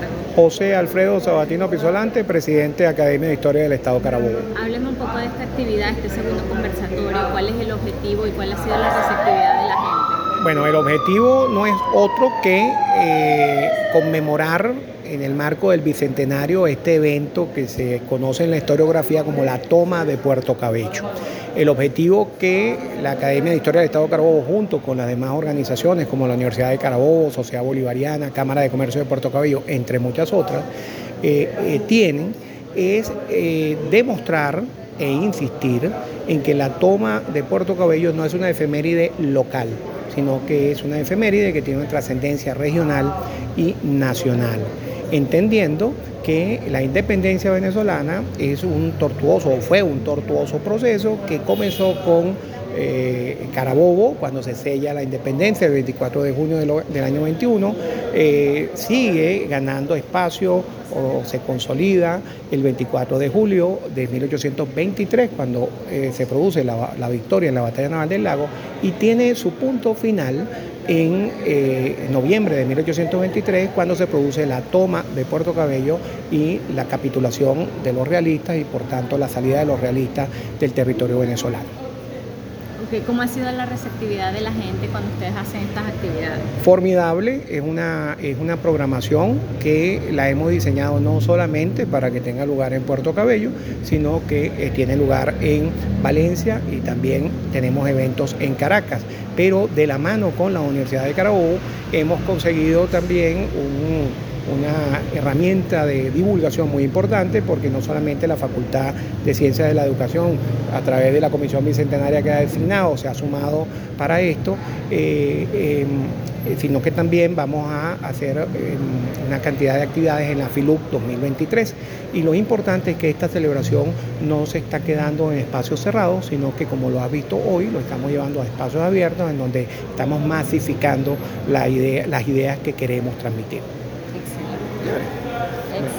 cargo? José Alfredo Sabatino Pisolante, presidente de Academia de Historia del Estado Carabobo. Hábleme un poco de esta actividad, este segundo conversatorio, cuál es el objetivo y cuál ha sido la receptividad de la gente. Bueno, el objetivo no es otro que eh, conmemorar en el marco del bicentenario este evento que se conoce en la historiografía como la toma de Puerto Cabello. El objetivo que la Academia de Historia del Estado de Carabobo, junto con las demás organizaciones como la Universidad de Carabobo, Sociedad Bolivariana, Cámara de Comercio de Puerto Cabello, entre muchas otras, eh, eh, tienen, es eh, demostrar e insistir en que la toma de Puerto Cabello no es una efeméride local, sino que es una efeméride que tiene una trascendencia regional y nacional, entendiendo que la independencia venezolana es un tortuoso, fue un tortuoso proceso que comenzó con eh, Carabobo, cuando se sella la independencia el 24 de junio del año 21, eh, sigue ganando espacio o se consolida el 24 de julio de 1823, cuando eh, se produce la, la, victoria en la batalla naval del lago, y tiene su punto final en noviembre de 1823, cuando se produce la toma de Puerto Cabello y la capitulación de los realistas y por tanto la salida de los realistas del territorio venezolano. ¿Cómo ha sido la receptividad de la gente cuando ustedes hacen estas actividades? Formidable, es una, es una programación que la hemos diseñado no solamente para que tenga lugar en Puerto Cabello, sino que eh, tiene lugar en Valencia y también tenemos eventos en Caracas. Pero de la mano con la Universidad de Carabobo hemos conseguido también un una herramienta de divulgación muy importante porque no solamente la Facultad de Ciencias de la Educación a través de la Comisión Bicentenaria que ha designado se ha sumado para esto, eh, eh, sino que también vamos a hacer eh, una cantidad de actividades en la FILUP 2023 y lo importante es que esta celebración no se está quedando en espacios cerrados, sino que como lo has visto hoy, lo estamos llevando a espacios abiertos en donde estamos masificando las ideas que queremos transmitir. Good. Excellent.